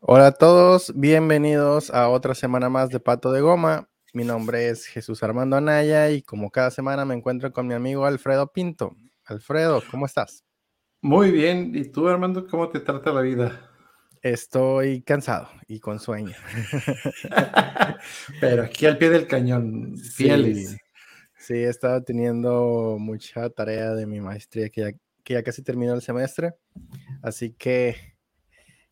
Hola a todos, bienvenidos a otra semana más de Pato de Goma. Mi nombre es Jesús Armando Anaya y como cada semana me encuentro con mi amigo Alfredo Pinto. Alfredo, ¿cómo estás? Muy bien, ¿y tú Armando, cómo te trata la vida? Estoy cansado y con sueño. Pero aquí al pie del cañón, fieles. Sí, sí, he estado teniendo mucha tarea de mi maestría que ya, que ya casi terminó el semestre, así que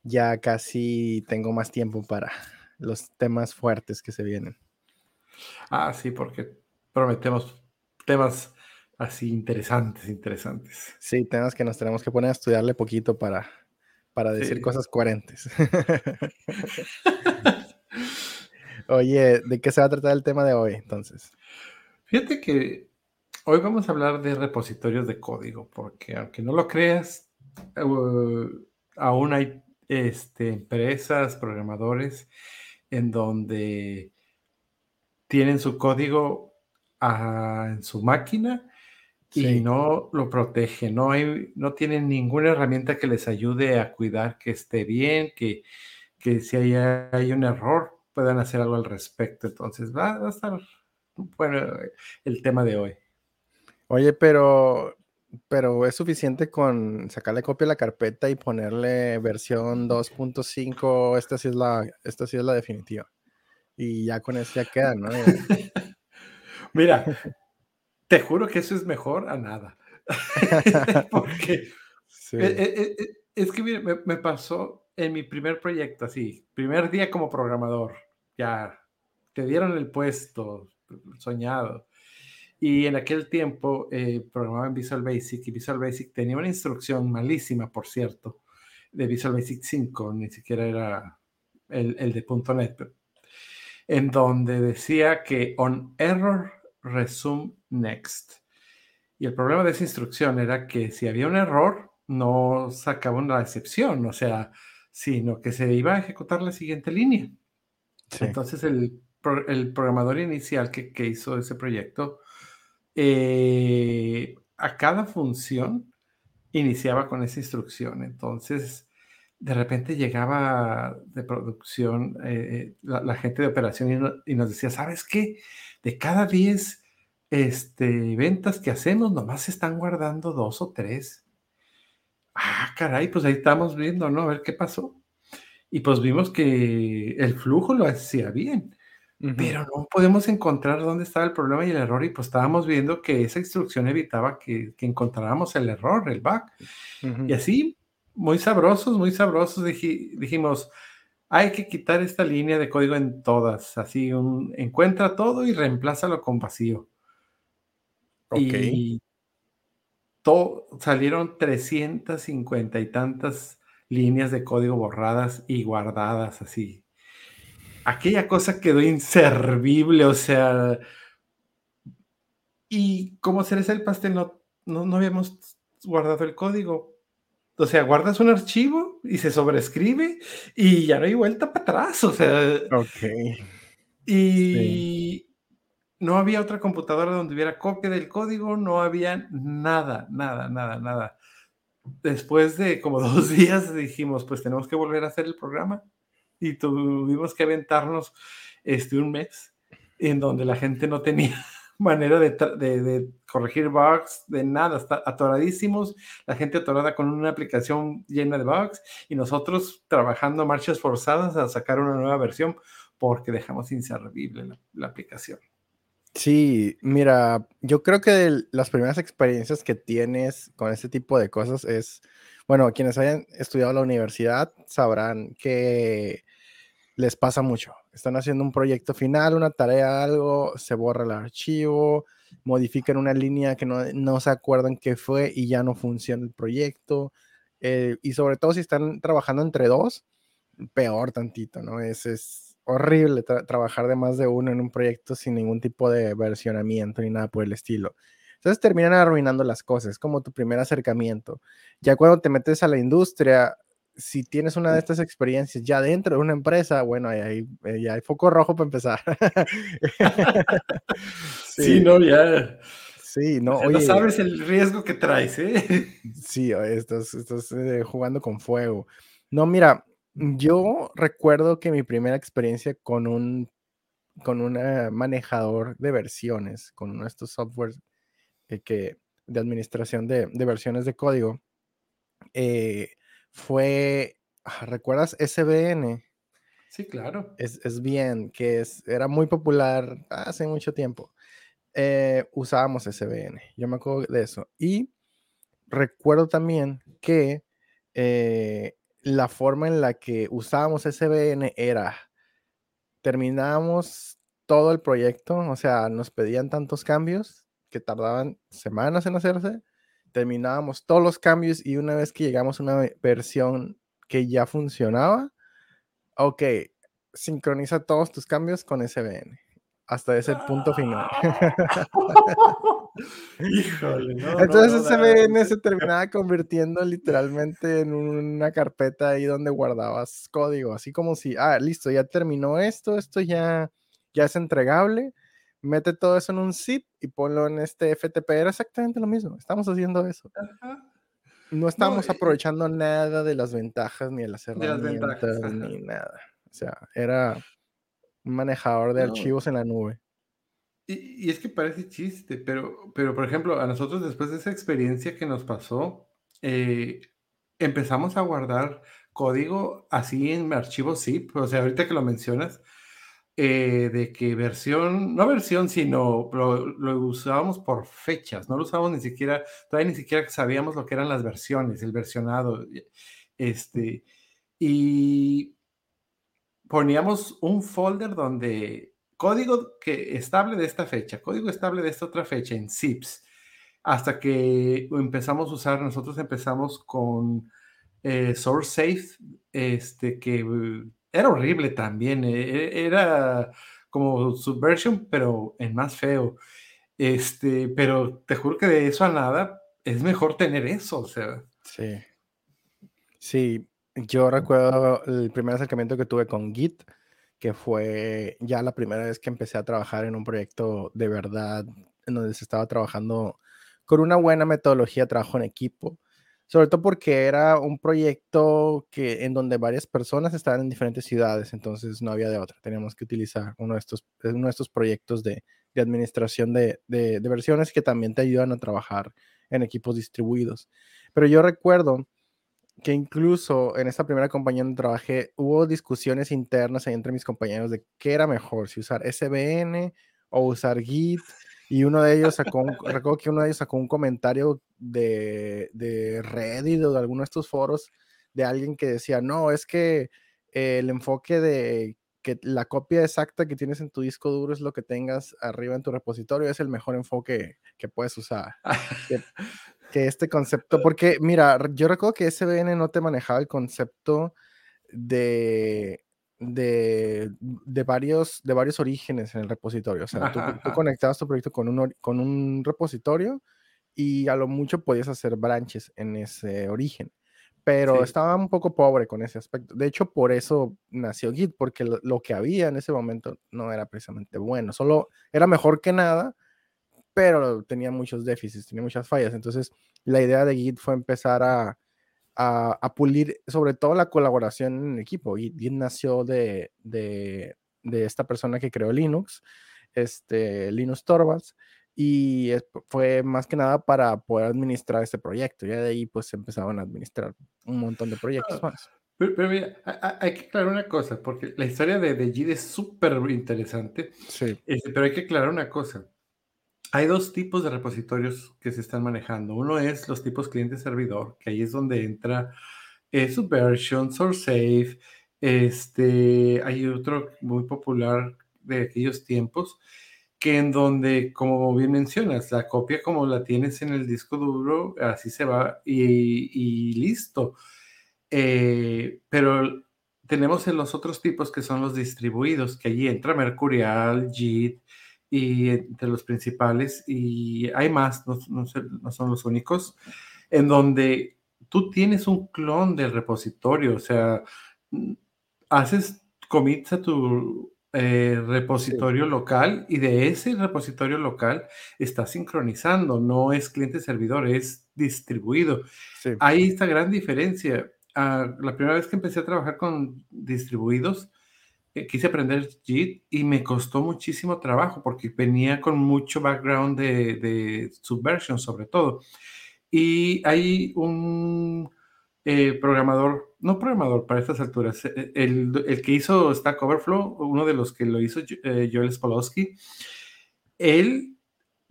ya casi tengo más tiempo para los temas fuertes que se vienen. Ah, sí, porque prometemos temas así interesantes, interesantes. Sí, temas que nos tenemos que poner a estudiarle poquito para, para decir Sí. cosas coherentes. Oye, ¿de qué se va a tratar el tema de hoy entonces? Fíjate que hoy vamos a hablar de repositorios de código, porque aunque no lo creas, eh, aún hay este, empresas, programadores, en donde tienen su código ah, en su máquina y no lo protegen, no, hay, no tienen ninguna herramienta que les ayude a cuidar que esté bien, que, que si hay, hay un error puedan hacer algo al respecto. Entonces va, va a estar bueno el tema de hoy. Oye, pero, pero es suficiente con sacarle copia a la carpeta y ponerle versión 2.5, esta sí es la, esta sí es la definitiva. Y ya con eso ya queda, ¿no? Mira, te juro que eso es mejor a nada. Porque Sí. eh, eh, eh, es que mira, me, me pasó en mi primer proyecto, así, primer día como programador, ya te dieron el puesto soñado. Y en aquel tiempo eh, programaba en Visual Basic y Visual Basic tenía una instrucción malísima, por cierto, de Visual Basic 5, ni siquiera era el, el de .NET, pero- en donde decía que on error resume next. Y el problema de esa instrucción era que si había un error, no sacaba una excepción, o sea, sino que se iba a ejecutar la siguiente línea. Sí. Entonces el, el programador inicial que, que hizo ese proyecto, eh, a cada función iniciaba con esa instrucción. Entonces, de repente llegaba de producción eh, la, gente de operación y nos decía, ¿sabes qué? De cada 10 este, ventas que hacemos, nomás se están guardando dos o tres. Ah, caray, pues ahí estamos viendo, ¿no? A ver qué pasó. Y pues vimos que el flujo lo hacía bien, Pero no podemos encontrar dónde estaba el problema y el error. Y pues estábamos viendo que esa instrucción evitaba que, que encontráramos el error, el bug. Ujú. Y así, muy sabrosos, muy sabrosos, diji- dijimos, hay que quitar esta línea de código en todas. Así, un, encuentra todo y reemplázalo con vacío. Ok. Y to- salieron 350 y tantas líneas de código borradas y guardadas así. Aquella cosa quedó inservible, o sea, y como cereza el pastel no, no, no habíamos guardado el código. O sea, guardas un archivo y se sobrescribe y ya no hay vuelta para atrás, o sea, Ok. y no había otra computadora donde hubiera copia del código, no había nada, nada, nada, nada. Después de como dos días dijimos, pues tenemos que volver a hacer el programa y tuvimos que aventarnos este, un mes en donde la gente no tenía manera de, de- de corregir bugs, de nada, está atoradísimos, la gente atorada con una aplicación llena de bugs y nosotros trabajando marchas forzadas a sacar una nueva versión porque dejamos inservible la, la aplicación. Sí, mira, yo creo que de las primeras experiencias que tienes con este tipo de cosas es, bueno, quienes hayan estudiado la universidad sabrán que les pasa mucho. Están haciendo un proyecto final, una tarea, algo, se borra el archivo, modifican una línea que no, no se acuerdan qué fue y ya no funciona el proyecto. eh, y sobre todo si están trabajando entre dos, peor tantito, ¿no? Es, es horrible tra- trabajar de más de uno en un proyecto sin ningún tipo de versionamiento ni nada por el estilo. Entonces terminan arruinando las cosas, como tu primer acercamiento. Ya cuando te metes a la industria, si tienes una de estas experiencias ya dentro de una empresa, bueno, ahí hay, eh, ya hay foco rojo para empezar. Sí, no, ya. Sí, no, o sea, no oye, sabes el riesgo que traes, ¿eh? sí, estás, estás eh, jugando con fuego. No, mira, Yo recuerdo que mi primera experiencia con un con un manejador de versiones, con uno de estos softwares eh, que, de administración de, versiones de código, eh, fue, ah, ¿recuerdas SBN? Sí, claro. Es, bien, que es, era muy popular hace mucho tiempo. Eh, usábamos SBN, yo me acuerdo de eso. Y recuerdo también que la forma en la que usábamos SBN era, terminábamos todo el proyecto, o sea, nos pedían tantos cambios que tardaban semanas en hacerse, terminábamos todos los cambios y una vez que llegamos a una versión que ya funcionaba, ok, sincroniza todos tus cambios con SBN hasta ese punto final. Híjole, no, Entonces SBN se terminaba convirtiendo literalmente en una carpeta ahí donde guardabas código, así como si, ah, listo, ya terminó esto, esto ya, ya es entregable, mete todo eso en un zip y ponlo en este FTP. Era exactamente lo mismo, estamos haciendo eso. No estamos aprovechando nada de las ventajas ni de las herramientas ni nada. O sea, era un manejador de archivos en la nube. Y, es que parece chiste, pero, pero por ejemplo, a nosotros después de esa experiencia que nos pasó, eh, empezamos a guardar código así en archivos zip. O sea, ahorita que lo mencionas, eh, de que versión, no versión, sino lo, lo, usábamos por fechas, no lo usábamos ni siquiera, todavía ni siquiera sabíamos lo que eran las versiones, el versionado. Este, y poníamos un folder donde código que estable de esta fecha, código estable de esta otra fecha en zips, hasta que empezamos a usar, nosotros empezamos con eh, SourceSafe, este, que era horrible también, eh, e, era como Subversion, pero en más feo. Este, pero te juro que de eso a nada es mejor tener eso, o sea. Sí. Sí, yo recuerdo el primer acercamiento que tuve con Git, que fue ya la primera vez que empecé a trabajar en un proyecto de verdad, en donde se estaba trabajando con una buena metodología trabajo en equipo, sobre todo porque era un proyecto que, en donde varias personas estaban en diferentes ciudades, entonces no había de otra, teníamos que utilizar uno de estos, uno de estos proyectos de, de administración de, de, versiones que también te ayudan a trabajar en equipos distribuidos. Pero yo recuerdo que incluso en esta primera compañía donde trabajé hubo discusiones internas entre mis compañeros de qué era mejor, si usar SBN o usar Git. Y uno de ellos sacó, un, recuerdo que uno de ellos sacó un comentario de, de Reddit o de alguno de estos foros de alguien que decía, no, es que el enfoque de que la copia exacta que tienes en tu disco duro es lo que tengas arriba en tu repositorio, es el mejor enfoque que puedes usar. que este concepto, porque mira, yo recuerdo que SBN no te manejaba el concepto de, de, de, varios, de varios orígenes en el repositorio. O sea, tú, conectabas tu proyecto con un, con un repositorio y a lo mucho podías hacer branches en ese origen. Pero estaba un poco pobre con ese aspecto. De hecho, por eso nació Git, porque lo, lo, que había en ese momento no era precisamente bueno. Solo era mejor que nada, pero tenía muchos déficits, tenía muchas fallas. Entonces, la idea de Git fue empezar a, a, pulir sobre todo la colaboración en equipo. Git, Git nació de, de, de, esta persona que creó Linux, este, Linus Torvalds, y fue más que nada para poder administrar este proyecto. Ya de ahí pues empezaban a administrar un montón de proyectos ah, más. Pero, mira, hay que aclarar una cosa, porque la historia de, de es súper interesante, sí. Este, pero hay que aclarar una cosa. Hay dos tipos de repositorios que se están manejando. Uno es los tipos cliente-servidor, que ahí es donde entra eh, Subversion, SourceSafe. Este, hay otro muy popular de aquellos tiempos, que en donde, como bien mencionas, la copia como la tienes en el disco duro, así se va y, listo. Eh, pero tenemos en los otros tipos que son los distribuidos, que allí entra Mercurial, JIT, y entre los principales, y hay más, no, no, son los únicos, en donde tú tienes un clon del repositorio, o sea, haces commits a tu eh, repositorio local y de ese repositorio local está sincronizando, no es cliente-servidor, es distribuido. Hay esta gran diferencia. ah, la primera vez que empecé a trabajar con distribuidos, eh, quise aprender JIT y me costó muchísimo trabajo porque venía con mucho background de, de Subversion sobre todo. Y hay un eh, programador, no programador para estas alturas, eh, el, el, que hizo Stack Overflow, uno de los que lo hizo, Joel Spolowski, él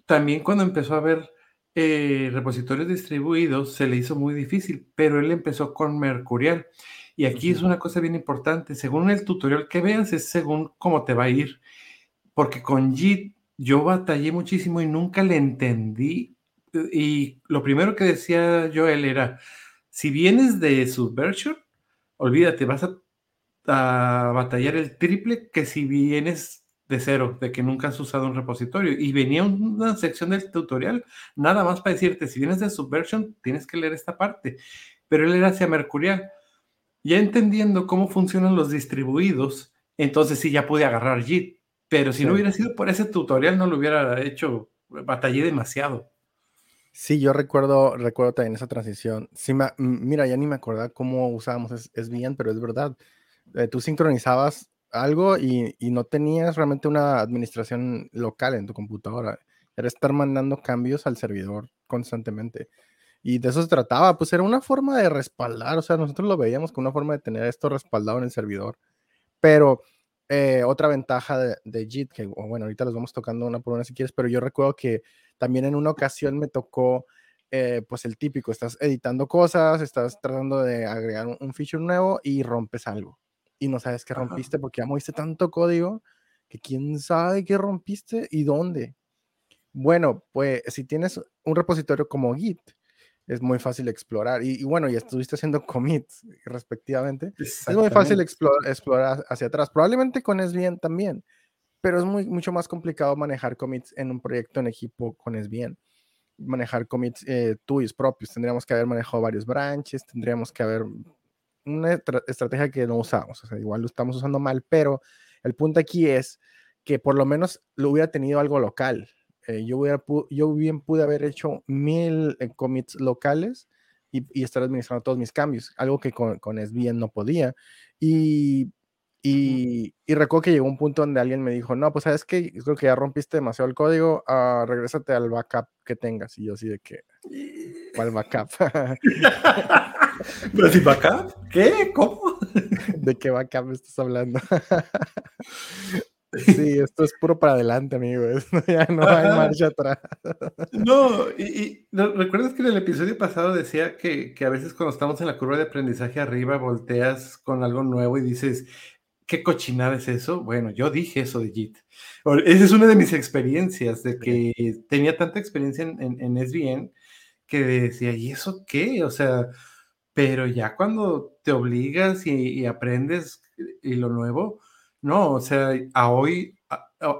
también cuando empezó a ver repositorios distribuidos se le hizo muy difícil, pero él empezó con Mercurial. Y aquí es una cosa bien importante, según el tutorial que veas, es según cómo te va a ir, porque con JIT yo batallé muchísimo y nunca le entendí. Y lo primero que decía Joel era, si vienes de Subversion, olvídate, vas a, a batallar el triple que si vienes de cero, de que nunca has usado un repositorio. Y venía una sección del tutorial, nada más para decirte, si vienes de Subversion, tienes que leer esta parte. Pero él era hacia Mercurial ya entendiendo cómo funcionan los distribuidos, entonces sí ya pude agarrar JIT. Pero si no hubiera sido por ese tutorial, no lo hubiera hecho, batallé demasiado. Sí, yo recuerdo, recuerdo también esa transición. Sí, mira, ya ni me acordaba cómo usábamos es, pero es verdad. Eh, tú sincronizabas algo y, y, no tenías realmente una administración local en tu computadora. Era estar mandando cambios al servidor constantemente. Y de eso se trataba, pues era una forma de respaldar, o sea, nosotros lo veíamos como una forma de tener esto respaldado en el servidor. Pero eh, otra ventaja de, de, JIT, que bueno, ahorita los vamos tocando una por una si quieres, pero yo recuerdo que también en una ocasión me tocó, eh, pues el típico, estás editando cosas, estás tratando de agregar un, feature nuevo y rompes algo. Y no sabes qué rompiste porque ya moviste tanto código que quién sabe qué rompiste y dónde. Bueno, pues si tienes un repositorio como Git, es muy fácil explorar. Y, bueno, y estuviste haciendo commits respectivamente. Es muy fácil explorar, explorar hacia atrás. Probablemente con SVN también, pero es muy, mucho más complicado manejar commits en un proyecto en equipo con SVN. Manejar commits eh, tuyos propios. Tendríamos que haber manejado varios branches, tendríamos que haber una estrategia que no usamos. O sea, igual lo estamos usando mal, pero el punto aquí es que por lo menos lo hubiera tenido algo local eh, yo, yo bien pude haber hecho mil eh, commits locales y, y, estar administrando todos mis cambios, algo que con, con SVN no podía. Y, y, y, recuerdo que llegó un punto donde alguien me dijo, no, pues sabes que creo que ya rompiste demasiado el código, uh, regrésate al backup que tengas. Y yo así de que, ¿cuál backup? ¿Pero si backup? ¿Qué? ¿Cómo? ¿De qué backup estás hablando? Sí, esto es puro para adelante, amigo. ya no hay marcha atrás. No, y, recuerdas que en el episodio pasado decía que, que, a veces cuando estamos en la curva de aprendizaje arriba, volteas con algo nuevo y dices, ¿qué cochinada es eso? Bueno, yo dije eso de JIT. Esa es una de mis experiencias, de que tenía tanta experiencia en, en, en SVN que decía, ¿y eso qué? O sea, pero ya cuando te obligas y, y aprendes y lo nuevo, no, o sea, a hoy,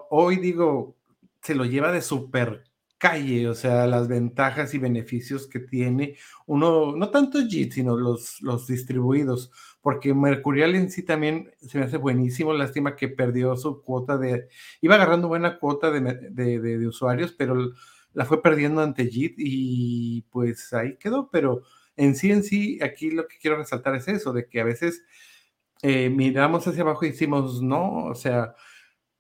hoy digo, se lo lleva de super calle, o sea, las ventajas y beneficios que tiene uno, no tanto JIT, sino los, los distribuidos, porque Mercurial en sí también se me hace buenísimo, lástima que perdió su cuota de, iba agarrando buena cuota de, de, de usuarios, pero la fue perdiendo ante JIT y pues ahí quedó, pero en sí, en sí, aquí lo que quiero resaltar es eso, de que a veces eh, miramos hacia abajo y decimos, no, o sea,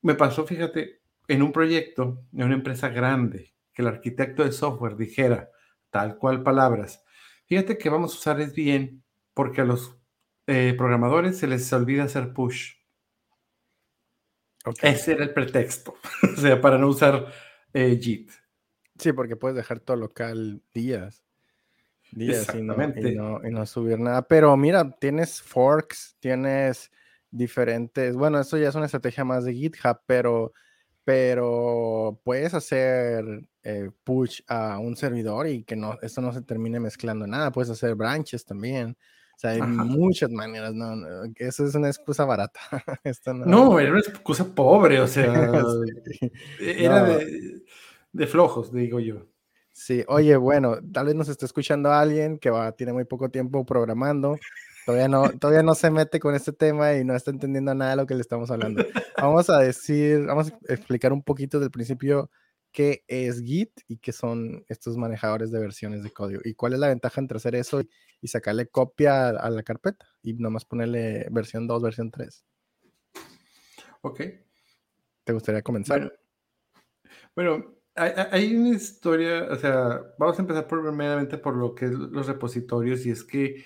me pasó, fíjate, en un proyecto de una empresa grande, que el arquitecto de software dijera, tal cual palabras, fíjate que vamos a usar es bien porque a los eh, programadores se les olvida hacer push. Ese era el pretexto, o sea, para no usar eh, JIT. Sí, porque puedes dejar todo local días días y no, y, no, subir nada. Pero mira, tienes forks, tienes diferentes, bueno, eso ya es una estrategia más de GitHub, pero, pero puedes hacer eh, push a un servidor y que no, esto no se termine mezclando nada. Puedes hacer branches también. O sea, hay muchas maneras, no, eso es una excusa barata. no... era una excusa pobre, o sea, era de, de flojos, digo yo. Sí, oye, bueno, tal vez nos esté escuchando alguien que va, tiene muy poco tiempo programando, todavía no, todavía no se mete con este tema y no está entendiendo nada de lo que le estamos hablando. Vamos a decir, vamos a explicar un poquito del principio qué es Git y qué son estos manejadores de versiones de código y cuál es la ventaja entre hacer eso y, sacarle copia a, la carpeta y nomás ponerle versión 2, versión 3. Ok. ¿Te gustaría comenzar? Bueno, hay, una historia, o sea, vamos a empezar primeramente por lo que es los repositorios y es que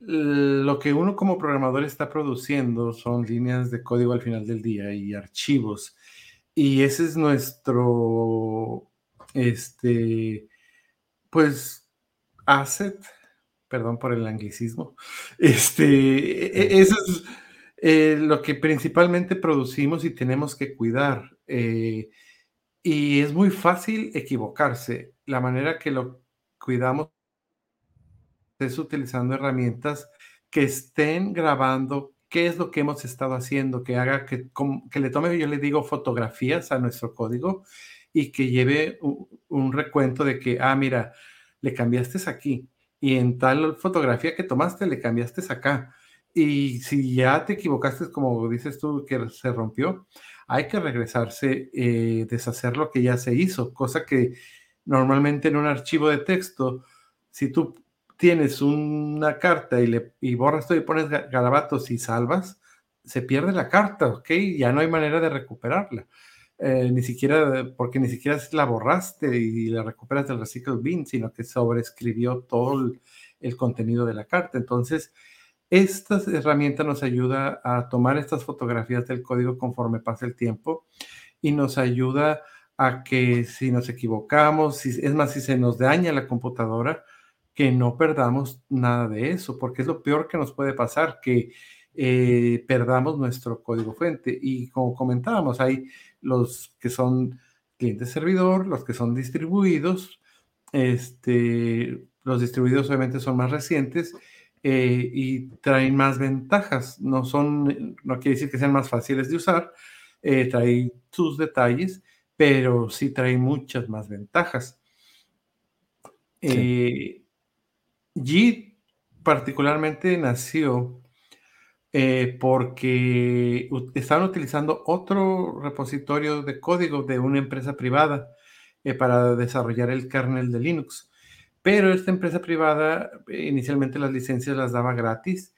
lo que uno como programador está produciendo son líneas de código al final del día y archivos. Y ese es nuestro, este, pues, asset, perdón por el anglicismo, este, e, e, eso es eh, lo que principalmente producimos y tenemos que cuidar. Eh, y es muy fácil equivocarse. La manera que lo cuidamos es utilizando herramientas que estén grabando qué es lo que hemos estado haciendo, que haga que, que le tome, yo le digo, fotografías a nuestro código y que lleve un, recuento de que, ah, mira, le cambiaste aquí y en tal fotografía que tomaste le cambiaste acá. Y si ya te equivocaste, como dices tú, que se rompió, hay que regresarse, eh, deshacer lo que ya se hizo, cosa que normalmente en un archivo de texto, si tú tienes una carta y, le, borras todo y pones garabatos y salvas, se pierde la carta, ¿ok? Ya no hay manera de recuperarla. Eh, ni siquiera, porque ni siquiera la borraste y la recuperas del recycle bin, sino que sobreescribió todo el, contenido de la carta. Entonces, esta herramienta nos ayuda a tomar estas fotografías del código conforme pasa el tiempo y nos ayuda a que si nos equivocamos, si, es más, si se nos daña la computadora, que no perdamos nada de eso, porque es lo peor que nos puede pasar, que eh, perdamos nuestro código fuente. Y como comentábamos, hay los que son cliente servidor, los que son distribuidos, este, los distribuidos obviamente son más recientes eh, y traen más ventajas. No son, no quiere decir que sean más fáciles de usar, eh, trae sus detalles, pero sí trae muchas más ventajas. Sí. Git particularmente nació eh, porque estaban utilizando otro repositorio de código de una empresa privada eh, para desarrollar el kernel de Linux. Pero esta empresa privada inicialmente las licencias las daba gratis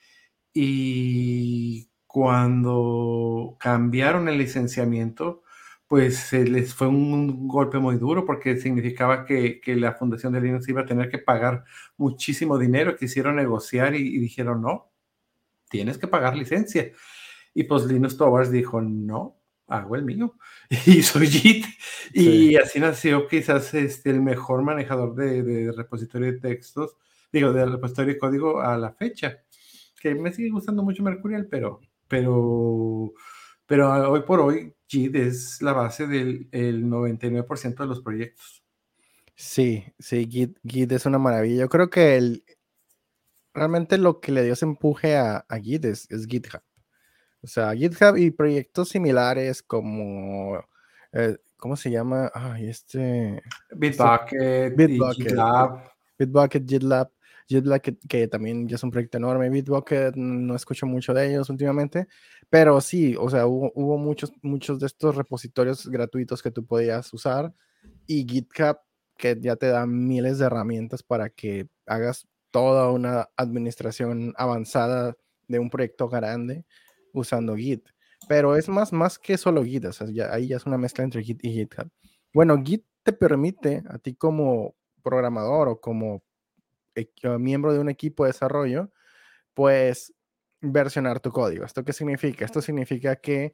y cuando cambiaron el licenciamiento, pues se les fue un golpe muy duro porque significaba que, la Fundación de Linux iba a tener que pagar muchísimo dinero. Quisieron negociar y, dijeron, no, tienes que pagar licencia. Y pues Linux Towers dijo, no, hago el mío. Y soy JIT. Y así nació quizás este, el mejor manejador de, de, repositorio de textos, digo, de repositorio de código a la fecha. Que me sigue gustando mucho Mercurial, pero, pero, pero hoy por hoy Git es la base del 99% de los proyectos. Sí, sí, Git, es una maravilla. Yo creo que el, realmente lo que le dio ese empuje a, Git es, GitHub. O sea, GitHub y proyectos similares como, eh, ¿cómo se llama? Ay, este... Bitbucket, Bitbucket, GitLab. Bitbucket, GitLab. JetBlack, que, también ya es un proyecto enorme, Bitbucket, no escucho mucho de ellos últimamente, pero sí, o sea, hubo, muchos, muchos de estos repositorios gratuitos que tú podías usar y GitHub que ya te da miles de herramientas para que hagas toda una administración avanzada de un proyecto grande usando Git. Pero es más, más que solo Git, o sea, ahí ya es una mezcla entre Git y GitHub. Bueno, Git te permite a ti como programador o como miembro de un equipo de desarrollo, pues versionar tu código. ¿Esto qué significa? Esto significa que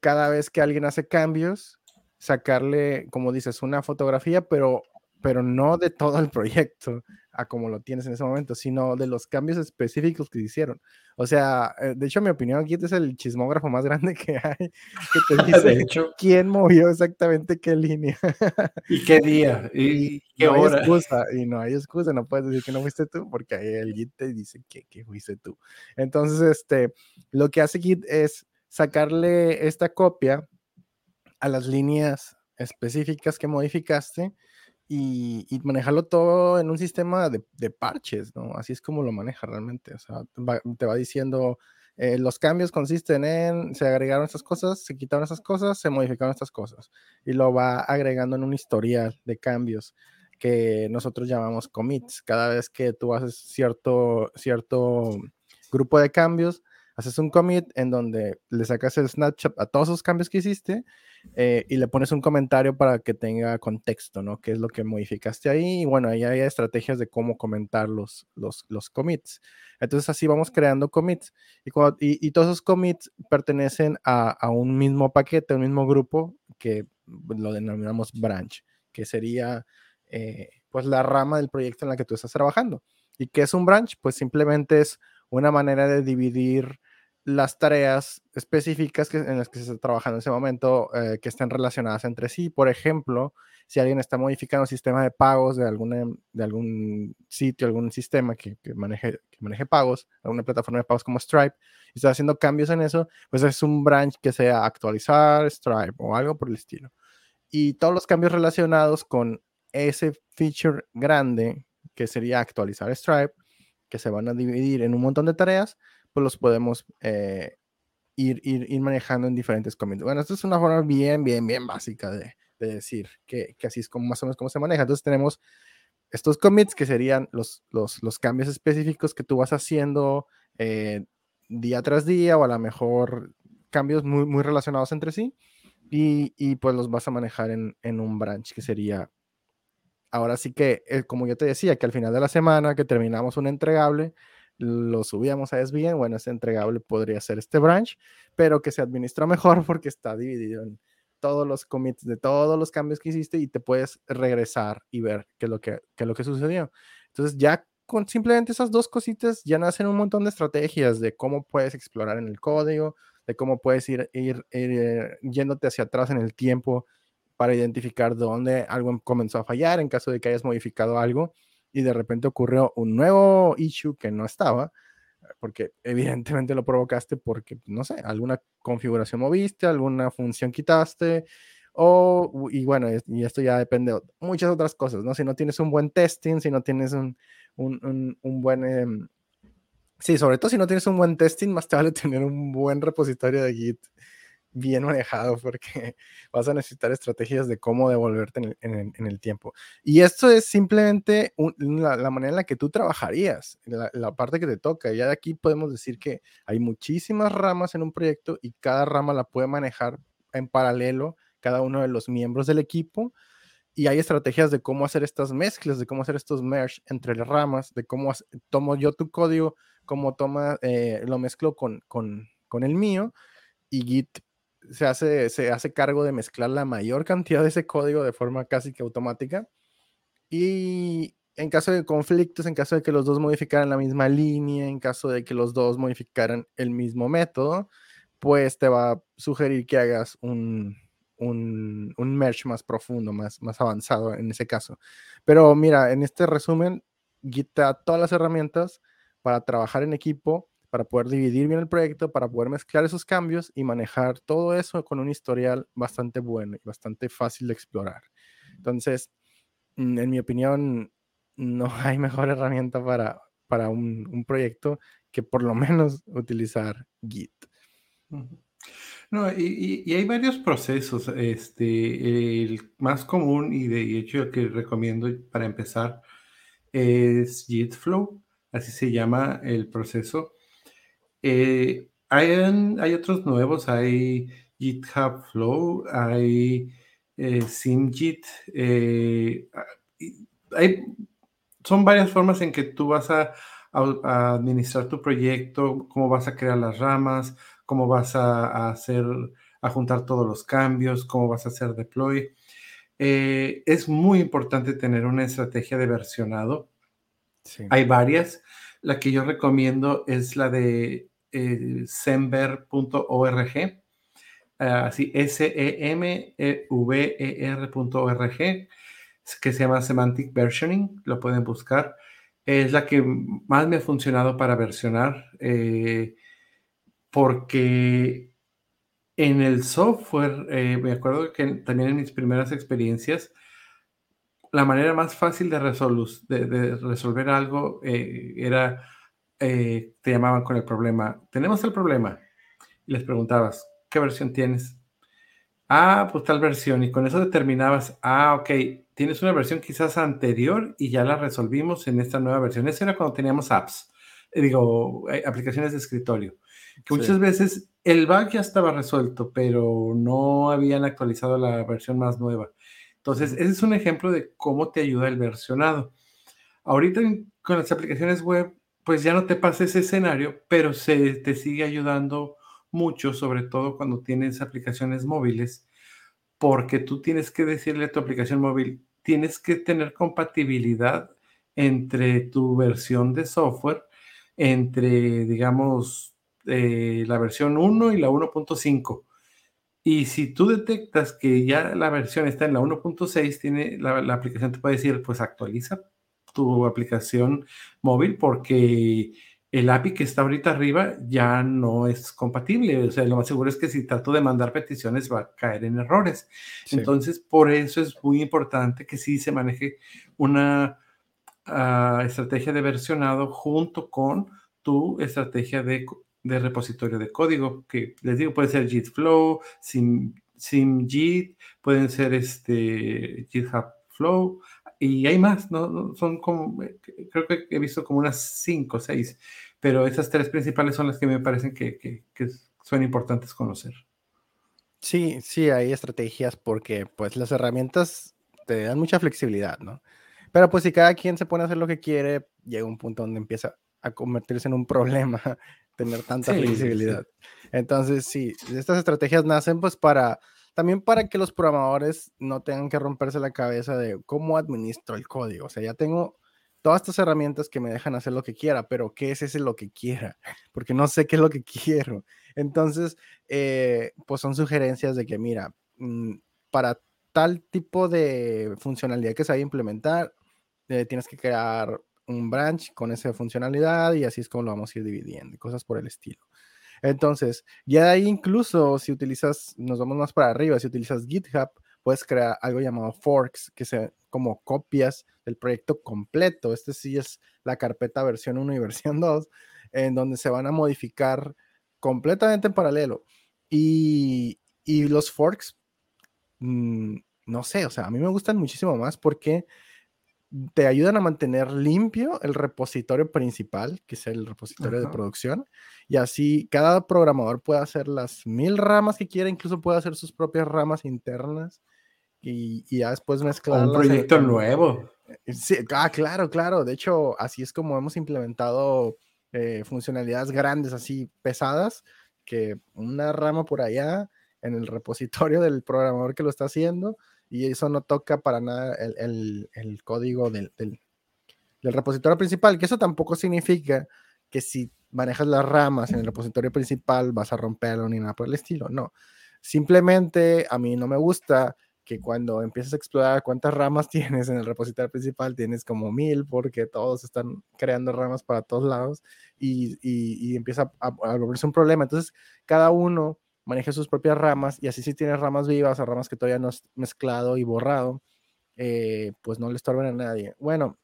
cada vez que alguien hace cambios, sacarle, como dices, una fotografía, pero, pero no de todo el proyecto, a como lo tienes en ese momento, sino de los cambios específicos que hicieron. O sea, eh, de hecho, mi opinión, aquí es el chismógrafo más grande que hay, que te dice quién movió exactamente qué línea. y qué día, y, qué no hora. Hay excusa, y no hay excusa, no puedes decir que no fuiste tú, porque ahí el Git te dice que, que fuiste tú. Entonces, este, lo que hace Git es sacarle esta copia a las líneas específicas que modificaste y, manejarlo todo en un sistema de, parches, ¿no? Así es como lo maneja realmente. O sea, te va diciendo eh, los cambios consisten en, se agregaron estas cosas, se quitaron estas cosas, se modificaron estas cosas. Y lo va agregando en un historial de cambios que nosotros llamamos commits. Cada vez que tú haces cierto, cierto grupo de cambios, haces un commit en donde le sacas el snapshot a todos esos cambios que hiciste eh, y le pones un comentario para que tenga contexto, ¿no? ¿Qué es lo que modificaste ahí? Y bueno, ahí hay estrategias de cómo comentar los, los, los commits. Entonces así vamos creando commits y, y, todos esos commits pertenecen a, a, un mismo paquete, un mismo grupo que lo denominamos branch, que sería eh, pues la rama del proyecto en la que tú estás trabajando. ¿Y qué es un branch? Pues simplemente es una manera de dividir las tareas específicas que, en las que se está trabajando en ese momento eh, que estén relacionadas entre sí. Por ejemplo, si alguien está modificando un sistema de pagos de, alguna, de algún sitio, algún sistema que, maneje, que maneje pagos, alguna plataforma de pagos como Stripe, y está haciendo cambios en eso, pues es un branch que sea actualizar Stripe o algo por el estilo. Y todos los cambios relacionados con ese feature grande, que sería actualizar Stripe, que se van a dividir en un montón de tareas, pues los podemos eh, ir, ir, ir, manejando en diferentes commits. Bueno, esto es una forma bien, bien, bien básica de, de decir que, que, así es como más o menos cómo se maneja. Entonces tenemos estos commits que serían los, los, los cambios específicos que tú vas haciendo eh, día tras día o a lo mejor cambios muy, muy relacionados entre sí y, y pues los vas a manejar en, en, un branch que sería ahora sí que, eh, como yo te decía, que al final de la semana que terminamos un entregable, lo subíamos a SVN, bueno, ese entregable podría ser este branch, pero que se administra mejor porque está dividido en todos los commits de todos los cambios que hiciste y te puedes regresar y ver qué es lo que, qué es lo que sucedió. Entonces ya con simplemente esas dos cositas ya nacen un montón de estrategias de cómo puedes explorar en el código, de cómo puedes ir, ir, ir yéndote hacia atrás en el tiempo para identificar dónde algo comenzó a fallar en caso de que hayas modificado algo y de repente ocurrió un nuevo issue que no estaba, porque evidentemente lo provocaste porque, no sé, alguna configuración moviste, alguna función quitaste, o, y bueno, y esto ya depende de muchas otras cosas, ¿no? Si no tienes un buen testing, si no tienes un, un, un, buen... Eh, sí, sobre todo si no tienes un buen testing, más te vale tener un buen repositorio de Git bien manejado porque vas a necesitar estrategias de cómo devolverte en el, tiempo. Y esto es simplemente la, manera en la que tú trabajarías, la, parte que te toca. Ya de aquí podemos decir que hay muchísimas ramas en un proyecto y cada rama la puede manejar en paralelo cada uno de los miembros del equipo. Y hay estrategias de cómo hacer estas mezclas, de cómo hacer estos merge entre las ramas, de cómo tomo yo tu código, cómo toma, eh, lo mezclo con, con, con el mío y Git se hace, se hace cargo de mezclar la mayor cantidad de ese código de forma casi que automática. Y en caso de conflictos, en caso de que los dos modificaran la misma línea, en caso de que los dos modificaran el mismo método, pues te va a sugerir que hagas un, un, un merge más profundo, más, más avanzado en ese caso. Pero mira, en este resumen, Git te da todas las herramientas para trabajar en equipo para poder dividir bien el proyecto, para poder mezclar esos cambios y manejar todo eso con un historial bastante bueno y bastante fácil de explorar. Entonces, mm, en mi opinión, no hay mejor herramienta para, para un, proyecto que por lo menos utilizar Git. No, y, hay varios procesos. Este, el más común y de hecho el que recomiendo para empezar es Git Flow, así se llama el proceso. Eh, hay, hay, otros nuevos, hay GitHub Flow, hay eh, SimGit, eh, hay, son varias formas en que tú vas a, administrar tu proyecto, cómo vas a crear las ramas, cómo vas a, hacer, a juntar todos los cambios, cómo vas a hacer deploy. es muy importante tener una estrategia de versionado. Hay varias. La que yo recomiendo es la de semver.org, eh, así S-E-M-V-E-R.org, que se llama Semantic Versioning, lo pueden buscar. Es la que más me ha funcionado para versionar, eh, porque en el software, me acuerdo que también en mis primeras experiencias, la manera más fácil de, de resolver algo era eh, te llamaban con el problema. Tenemos el problema. Y les preguntabas, ¿qué versión tienes? Ah, pues tal versión. Y con eso determinabas, ah, ok, tienes una versión quizás anterior y ya la resolvimos en esta nueva versión. Eso era cuando teníamos apps, eh, digo, eh, aplicaciones de escritorio. Que muchas veces el bug ya estaba resuelto, pero no habían actualizado la versión más nueva. Entonces, ese es un ejemplo de cómo te ayuda el versionado. Ahorita con las aplicaciones web, pues ya no te pasa ese escenario, pero se te sigue ayudando mucho, sobre todo cuando tienes aplicaciones móviles, porque tú tienes que decirle a tu aplicación móvil, tienes que tener compatibilidad entre tu versión de software, entre, digamos, eh, la versión 1 y la 1.5. Y si tú detectas que ya la versión está en la 1.6, tiene la, la, aplicación te puede decir, pues actualiza tu aplicación móvil porque el API que está ahorita arriba ya no es compatible. O sea, lo más seguro es que si trato de mandar peticiones va a caer en errores. Entonces, por eso es muy importante que sí se maneje una uh, estrategia de versionado junto con tu estrategia de de repositorio de código, que les digo, puede ser Git Flow, Sim, SimGit, pueden ser este GitHub Flow, y hay más, ¿no? Son como, eh, creo que he visto como unas cinco o seis, pero esas tres principales son las que me parecen que, que, que son importantes conocer. Sí, sí, hay estrategias porque pues las herramientas te dan mucha flexibilidad, ¿no? Pero pues si cada quien se pone a hacer lo que quiere, llega un punto donde empieza a convertirse en un problema tener tanta flexibilidad. Entonces, sí, estas estrategias nacen pues para, también para que los programadores no tengan que romperse la cabeza de cómo administro el código. O sea, ya tengo todas estas herramientas que me dejan hacer lo que quiera, pero ¿qué es ese lo que quiera? Porque no sé qué es lo que quiero. Entonces, eh, pues son sugerencias de que, mira, mm, para tal tipo de funcionalidad que se vaya a implementar, eh, tienes que crear un branch con esa funcionalidad y así es como lo vamos a ir dividiendo cosas por el estilo. Entonces, ya de ahí incluso si utilizas, nos vamos más para arriba, si utilizas GitHub, puedes crear algo llamado forks, que sean como copias del proyecto completo. Este sí es la carpeta versión 1 y versión 2, en donde se van a modificar completamente en paralelo. Y, y los forks, mmm, no sé, o sea, a mí me gustan muchísimo más porque te ayudan a mantener limpio el repositorio principal, que es el repositorio de producción, y así cada programador puede hacer las mil ramas que quiera, incluso puede hacer sus propias ramas internas y, y ya después mezclar. Un proyecto nuevo. Eh, sí, ah, claro, claro. De hecho, así es como hemos implementado eh, funcionalidades grandes, así pesadas, que una rama por allá en el repositorio del programador que lo está haciendo y eso no toca para nada el, el, código del, del, repositorio principal, que eso tampoco significa que si manejas las ramas en el repositorio principal vas a romperlo ni nada por el estilo, no. Simplemente a mí no me gusta que cuando empiezas a explorar cuántas ramas tienes en el repositorio principal, tienes como mil porque todos están creando ramas para todos lados y, y, empieza a, a, volverse un problema. Entonces, cada uno maneje sus propias ramas y así si tienes ramas vivas o ramas que todavía no has mezclado y borrado, eh, pues no le estorben a nadie. Bueno,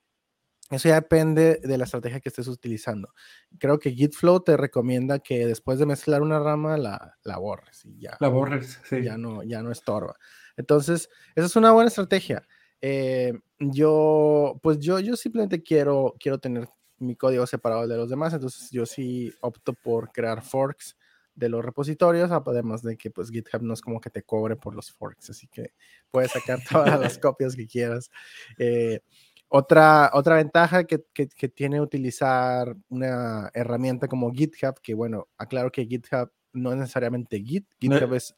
eso ya depende de la estrategia que estés utilizando. Creo que Gitflow te recomienda que después de mezclar una rama la, la borres y ya. La borres, sí. Ya no, ya no estorba. Entonces, esa es una buena estrategia. Eh, yo, pues yo, yo simplemente quiero, quiero tener mi código separado de los demás, entonces yo sí opto por crear forks de los repositorios, además de que pues GitHub no es como que te cobre por los forks, así que puedes sacar todas las copias que quieras. Eh, otra, otra ventaja que, que, tiene utilizar una herramienta como GitHub, que bueno, aclaro que GitHub no es necesariamente Git, GitHub es,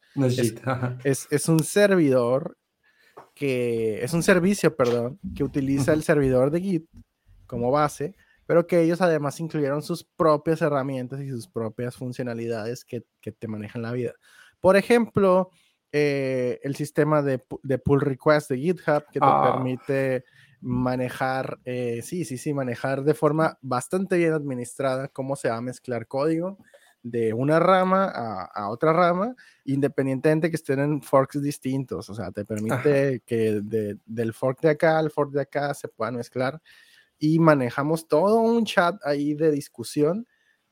es, es, un servidor que es un servicio, perdón, que utiliza el servidor de Git como base pero que ellos además incluyeron sus propias herramientas y sus propias funcionalidades que, que te manejan la vida. Por ejemplo, eh, el sistema de, de, pull request de GitHub que te ah. permite manejar, eh, sí, sí, sí, manejar de forma bastante bien administrada cómo se va a mezclar código de una rama a, a otra rama, independientemente que estén en forks distintos. O sea, te permite Ajá. que de, del fork de acá al fork de acá se puedan mezclar y manejamos todo un chat ahí de discusión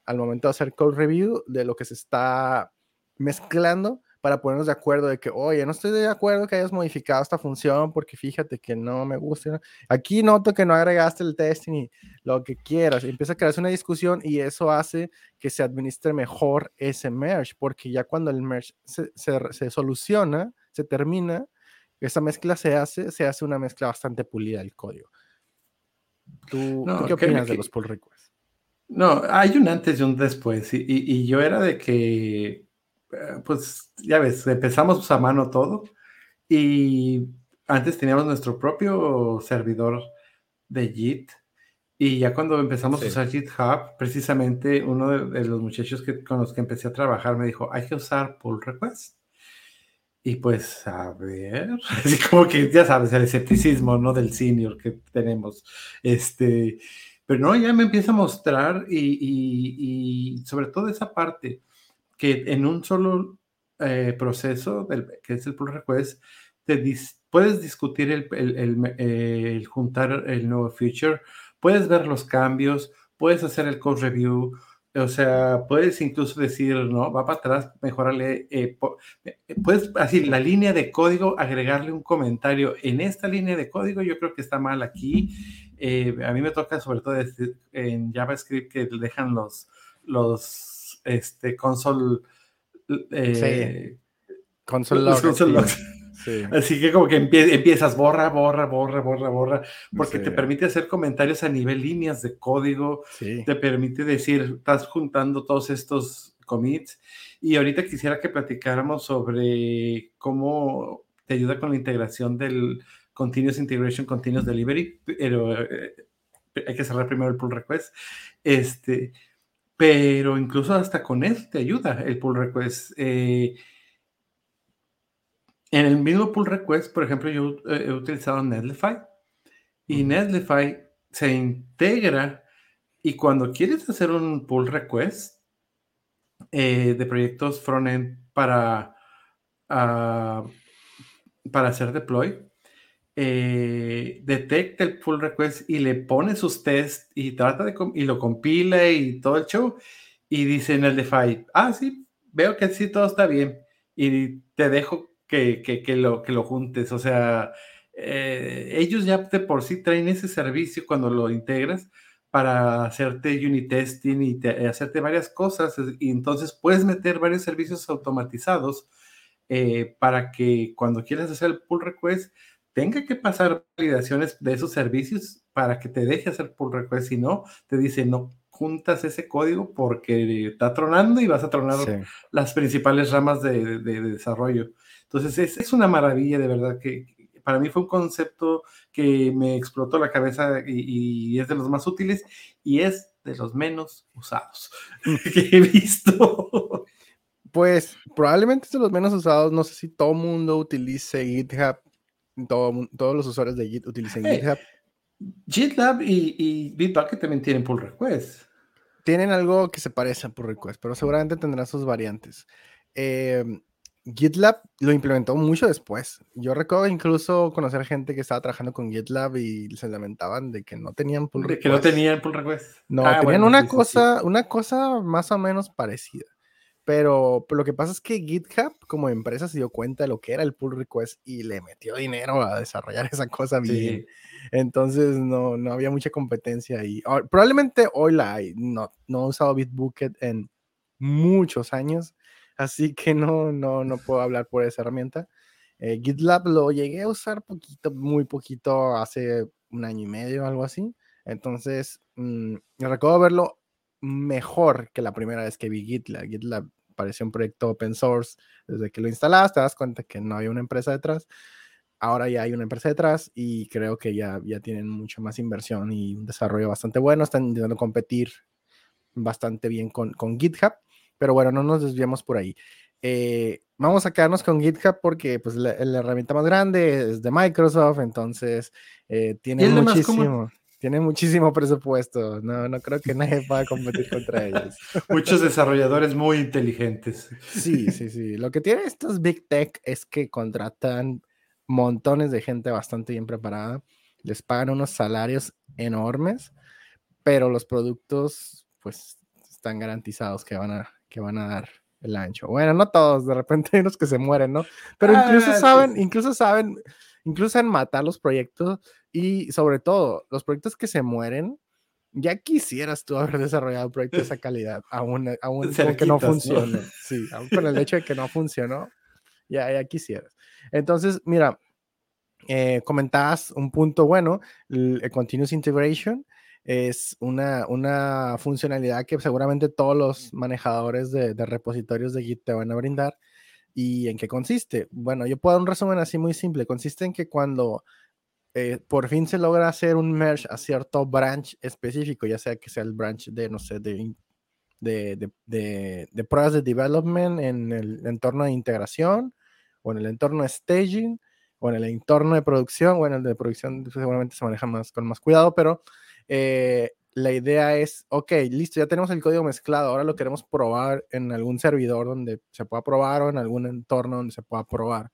al momento de hacer code review de lo que se está mezclando para ponernos de acuerdo de que, oye, no estoy de acuerdo que hayas modificado esta función porque fíjate que no me gusta. Aquí noto que no agregaste el testing y lo que quieras. empieza a crearse una discusión y eso hace que se administre mejor ese merge, porque ya cuando el merge se, se, soluciona, se termina, esa mezcla se hace, se hace una mezcla bastante pulida del código. ¿Tú, qué opinas de los pull requests? No, hay un antes y un después. Y, y yo era de que eh, pues ya ves, empezamos a mano todo y antes teníamos nuestro propio servidor de Git y ya cuando empezamos a usar GitHub, precisamente uno de, los muchachos que, con los que empecé a trabajar me dijo, hay que usar pull request. Y pues, a ver, así como que ya sabes, el escepticismo, ¿no? Del senior que tenemos. Este, pero no, ya me empieza a mostrar y, y sobre todo esa parte que en un solo eh, proceso, que es el pull request, te puedes discutir el, el, juntar el nuevo feature, puedes ver los cambios, puedes hacer el code review, o sea, puedes incluso decir, no, va para atrás, mejorarle, eh, eh, puedes, así, la línea de código, agregarle un comentario. En esta línea de código yo creo que está mal aquí. a mí me toca sobre todo en JavaScript que dejan los, los este, console. Eh, console, Así que como que empiezas borra, borra, borra, borra, borra, porque te permite hacer comentarios a nivel líneas de código, te permite decir, estás juntando todos estos commits. Y ahorita quisiera que platicáramos sobre cómo te ayuda con la integración del Continuous Integration, Continuous Delivery, pero eh, hay que cerrar primero el pull request. Este, pero incluso hasta con eso te ayuda el pull request. Eh, en el mismo pull request, por ejemplo, yo he utilizado Netlify y Netlify se integra y cuando quieres hacer un pull request eh, de proyectos frontend para, ah, para hacer deploy, eh, detecta el pull request y le pone sus tests y trata de y lo compila y todo el show y dice en el DeFi, ah, sí, veo que sí todo está bien y te dejo que, que, lo, que lo juntes. O sea, eh, ellos ya de por sí traen ese servicio cuando lo integras para hacerte unit testing y hacerte varias cosas y entonces puedes meter varios servicios automatizados eh, para que cuando quieras hacer el pull request tenga que pasar validaciones de esos servicios para que te deje hacer pull request. Si no, te dice no juntas ese código porque está tronando y vas a tronar las principales ramas de, desarrollo. Entonces, es, es, una maravilla de verdad que para mí fue un concepto que me explotó la cabeza y, y es de los más útiles y es de los menos usados que he visto. Pues probablemente es de los menos usados. No sé si todo el mundo utilice GitHub todos los usuarios de Git utilizan GitHub. GitLab y, y, Bitbucket también tienen pull request. Tienen algo que se parece a pull request, pero seguramente tendrán sus variantes. Em, GitLab lo implementó mucho después. Yo recuerdo incluso conocer gente que estaba trabajando con GitLab y se lamentaban de que no tenían pull request. De que no tenían pull request. No, ah, tenían una cosa, una cosa más o menos parecida. Pero, lo que pasa es que GitHub como empresa se dio cuenta de lo que era el pull request y le metió dinero a desarrollar esa cosa bien. Entonces no, no había mucha competencia ahí. Ah, probablemente hoy la hay. No, no he usado Bitbucket en muchos años, así que no, no, no puedo hablar por esa herramienta. Eh, GitLab lo llegué a usar poquito, muy poquito, hace un año y medio, algo así. Entonces, mm, me recuerdo verlo mejor que la primera vez que vi GitLab. GitLab parecía un proyecto open source. Desde que lo instalas, te das cuenta que no hay una empresa detrás. Ahora ya hay una empresa detrás y creo que ya, ya tienen mucho más inversión y un desarrollo bastante bueno. Están intentando competir bastante bien con, con GitHub, pero bueno, no nos desviamos por ahí. Eh, vamos a quedarnos con GitHub porque pues, la, herramienta más grande es de Microsoft, entonces eh, tiene muchísimo tiene muchísimo presupuesto. No, no creo que nadie pueda competir contra ellos. Muchos desarrolladores muy inteligentes. Sí, sí, sí. Lo que tienen estos Big Tech es que contratan montones de gente bastante bien preparada. les pagan unos salarios enormes, pero los productos pues están garantizados que van a, que van a dar el ancho. Bueno, no todos, de repente hay unos que se mueren, ¿no? Pero incluso ah, saben, incluso saben, incluso en matar los proyectos y sobre todo los proyectos que se mueren. Ya quisieras tú haber desarrollado un proyecto de esa calidad, aún, aún que no funcione. Sí, aún con el hecho de que no funcionó, ya, ya quisieras. Entonces, mira, eh, comentabas un punto bueno, el, Continuous Integration es una, una, funcionalidad que seguramente todos los manejadores de, repositorios de Git te van a brindar. ¿Y en qué consiste? Bueno, yo puedo dar un resumen así muy simple. Consiste en que cuando eh, por fin se logra hacer un merge a cierto branch específico, ya sea que sea el branch de, no sé, de, de, de, de pruebas de development en el entorno de integración o en el entorno de staging o en el entorno de producción, bueno, el de producción seguramente se maneja más con más cuidado, pero eh, la idea es, ok, listo, ya tenemos el código mezclado, ahora lo queremos probar en algún servidor donde se pueda probar o en algún entorno donde se pueda probar.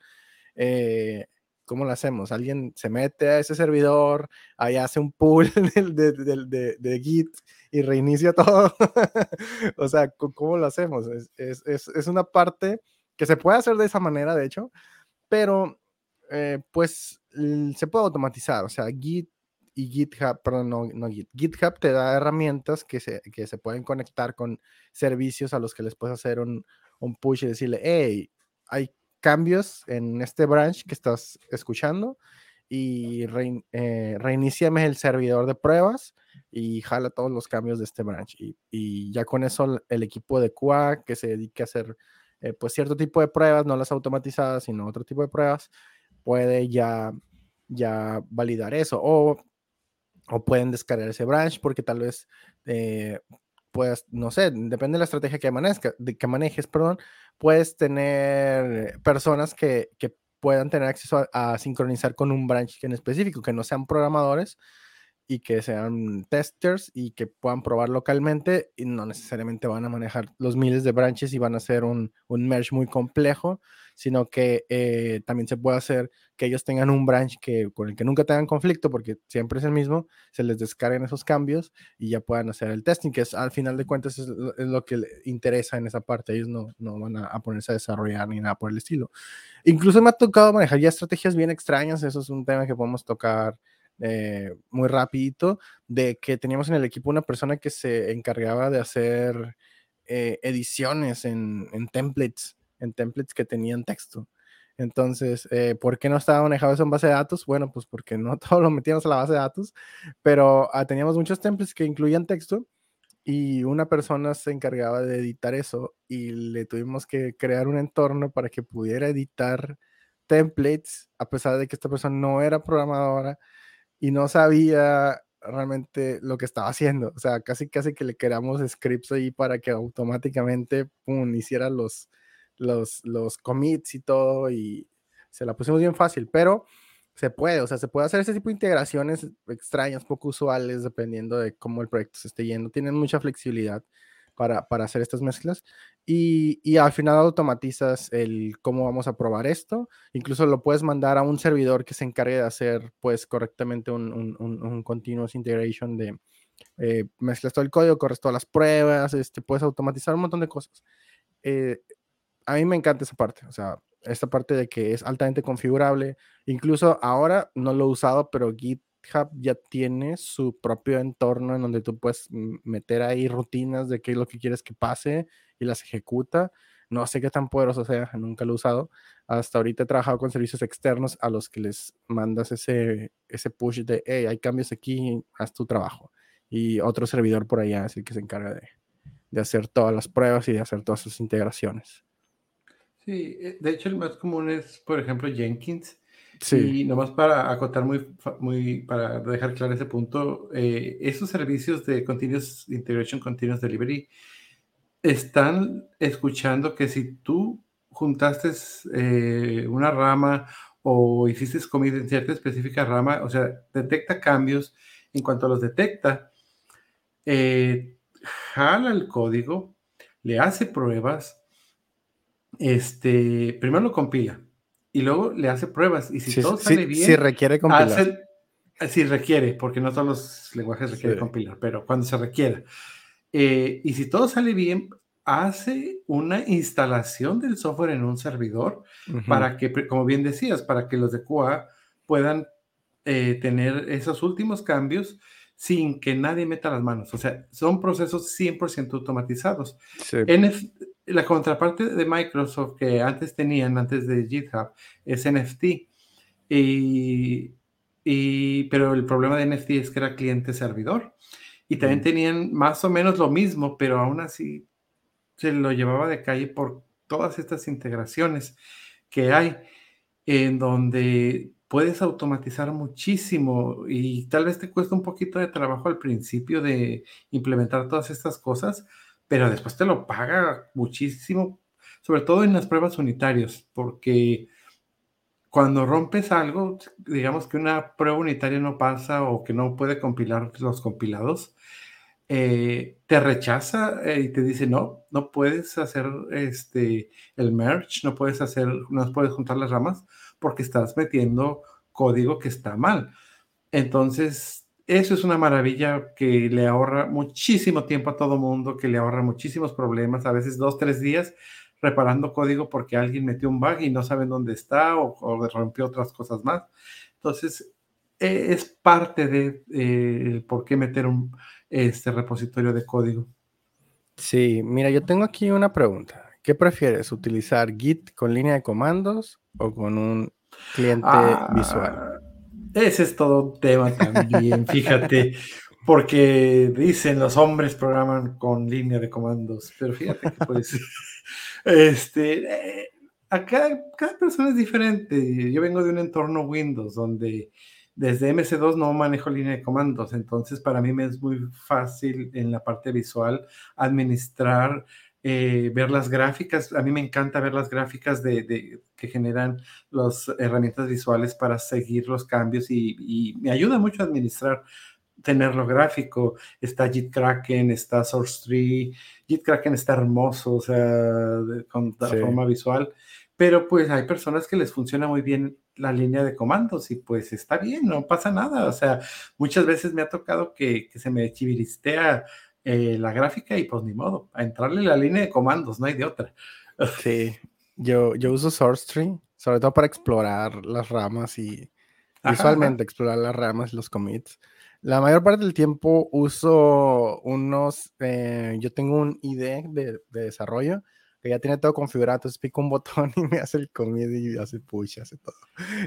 Eh, ¿Cómo lo hacemos? Alguien se mete a ese servidor, ahí hace un pull de, de, de, Git y reinicia todo. o sea, ¿cómo lo hacemos? Es, es, es, una parte que se puede hacer de esa manera, de hecho, pero eh, pues se puede automatizar, o sea, Git y GitHub, perdón, no, no Git, GitHub te da herramientas que se, que se pueden conectar con servicios a los que les puedes hacer un, un push y decirle, hey, hay cambios en este branch que estás escuchando y re, eh, el servidor de pruebas y jala todos los cambios de este branch. Y, ya con eso el equipo de QA que se dedique a hacer eh, pues cierto tipo de pruebas, no las automatizadas, sino otro tipo de pruebas, puede ya, ya validar eso. O, o pueden descargar ese branch porque tal vez eh, puedas, no sé, depende de la estrategia que, manejes, de, que manejes, perdón, puedes tener personas que, que puedan tener acceso a, sincronizar con un branch en específico, que no sean programadores y que sean testers y que puedan probar localmente y no necesariamente van a manejar los miles de branches y van a hacer un, un merge muy complejo, sino que eh, también se puede hacer que ellos tengan un branch que, con el que nunca tengan conflicto, porque siempre es el mismo, se les descarguen esos cambios y ya puedan hacer el testing, que es al final de cuentas es, lo que les interesa en esa parte. Ellos no, no van a, ponerse a desarrollar ni nada por el estilo. Incluso me ha tocado manejar ya estrategias bien extrañas, eso es un tema que podemos tocar. Eh, muy rapidito de que teníamos en el equipo una persona que se encargaba de hacer eh, ediciones en, en templates en templates que tenían texto. Entonces, eh, ¿por qué no estaba manejado eso en base de datos? Bueno, pues porque no todo lo metíamos a la base de datos, pero ah, teníamos muchos templates que incluían texto y una persona se encargaba de editar eso y le tuvimos que crear un entorno para que pudiera editar templates, a pesar de que esta persona no era programadora y no sabía realmente lo que estaba haciendo. O sea, casi casi que le creamos scripts ahí para que automáticamente hiciera los, los, los commits y todo, y se la pusimos bien fácil, pero se puede, o sea, se puede hacer ese tipo de integraciones extrañas, poco usuales, dependiendo de cómo el proyecto se esté yendo. Tienen mucha flexibilidad para, para hacer estas mezclas y, y, al final automatizas el cómo vamos a probar esto. Incluso lo puedes mandar a un servidor que se encargue de hacer, pues, correctamente un, un, un, continuous integration de eh, mezclas todo el código, corres todas las pruebas, este, puedes automatizar un montón de cosas. Eh, a mí me encanta esa parte, o sea, esta parte de que es altamente configurable. Incluso ahora no lo he usado, pero GitHub ya tiene su propio entorno en donde tú puedes meter ahí rutinas de qué es lo que quieres que pase y las ejecuta. No sé qué tan poderoso sea, nunca lo he usado. Hasta ahorita he trabajado con servicios externos a los que les mandas ese, ese push de, hey, hay cambios aquí, haz tu trabajo. Y otro servidor por allá es el que se encarga de, de hacer todas las pruebas y de hacer todas esas integraciones. Sí, eh, de hecho el más común es, por ejemplo, Jenkins. Sí. Y nomás para acotar muy, muy para dejar claro ese punto, eh, esos servicios de Continuous Integration, Continuous Delivery, están escuchando que si tú juntaste eh, una rama o hiciste commit en cierta específica rama, o sea, detecta cambios, en cuanto los detecta, jala el código, le hace pruebas, este, primero lo compila y luego le hace pruebas. Y si todo sale bien, si requiere compilar. Sí, requiere, porque no todos los lenguajes requieren compilar, pero cuando se requiera. Eh, y si todo sale bien, hace una instalación del software en un servidor para que, como bien decías, para que los de QA puedan eh, tener esos últimos cambios sin que nadie meta las manos. O sea, son procesos 100% automatizados. la contraparte de Microsoft que antes tenían, antes de GitHub, es NFT. Y, y, pero el problema de NFT es que era cliente-servidor. Y también tenían más o menos lo mismo, pero aún así se lo llevaba de calle por todas estas integraciones que hay, en donde puedes automatizar muchísimo y tal vez te cuesta un poquito de trabajo al principio de implementar todas estas cosas, pero después te lo paga muchísimo, sobre todo en las pruebas unitarias, porque cuando rompes algo, digamos que una prueba unitaria no pasa o que no puede compilar los compilados, eh, te rechaza eh, y te dice, no, no puedes hacer este, el merge, no puedes hacer, no puedes juntar las ramas porque estás metiendo código que está mal. Entonces, eso es una maravilla que le ahorra muchísimo tiempo a todo mundo, que le ahorra muchísimos problemas, a veces dos, tres días reparando código porque alguien metió un bug y no saben dónde está o, rompió otras cosas más. Entonces, e, es parte de eh, por qué meter un este repositorio de código. Sí, mira, yo tengo aquí una pregunta. ¿Qué prefieres, utilizar Git con línea de comandos o con un cliente ah, visual? Ese es todo un tema también, fíjate, porque dicen los hombres programan con línea de comandos, pero fíjate que pues, este, eh, acá cada persona es diferente. Yo vengo de un entorno Windows donde desde MC2 no manejo línea de comandos, entonces para mí me es muy fácil en la parte visual administrar, eh, ver las gráficas. A mí me encanta ver las gráficas de, que generan las herramientas visuales para seguir los cambios y, me ayuda mucho a administrar tenerlo gráfico. Está JitKraken, está SourceTree. JitKraken está hermoso, o sea, con la forma visual. Pero pues hay personas que les funciona muy bien la línea de comandos y pues está bien, no pasa nada. O sea, muchas veces me ha tocado que, se me chiviristea eh, la gráfica y pues ni modo, a entrarle la línea de comandos, no hay de otra. Sí, yo, yo uso SourceTree, sobre todo para explorar las ramas y visualmente explorar las ramas y los commits. La mayor parte del tiempo uso unos, eh, yo tengo un ID de, de desarrollo ya tiene todo configurado, entonces pico un botón y me hace el commit y hace push, hace todo.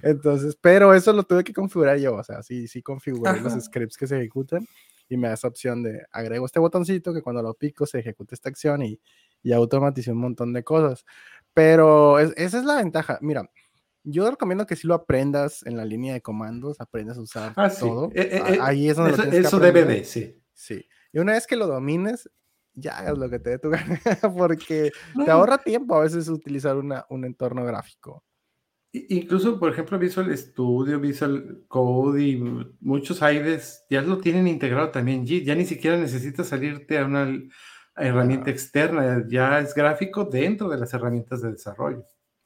Entonces, pero eso lo tuve que configurar yo, o sea, sí, sí configuré los scripts que se ejecutan y me da esa opción de agrego este botoncito que cuando lo pico se ejecute esta acción y, y automaticé un montón de cosas. Pero esa es la ventaja. Mira, yo recomiendo que si lo aprendas en la línea de comandos, aprendas a usar ah, todo. Eh, eh, eh, ahí es donde eso, lo eso debe de, sí. Sí. Y una vez que lo domines, ya hagas lo que te dé tu gana, porque te ahorra tiempo a veces utilizar una, un entorno gráfico. Incluso, por ejemplo, Visual Studio, Visual Code y muchos IDEs ya lo tienen integrado también. Ya ni siquiera necesitas salirte a una herramienta externa, ya es gráfico dentro de las herramientas de desarrollo.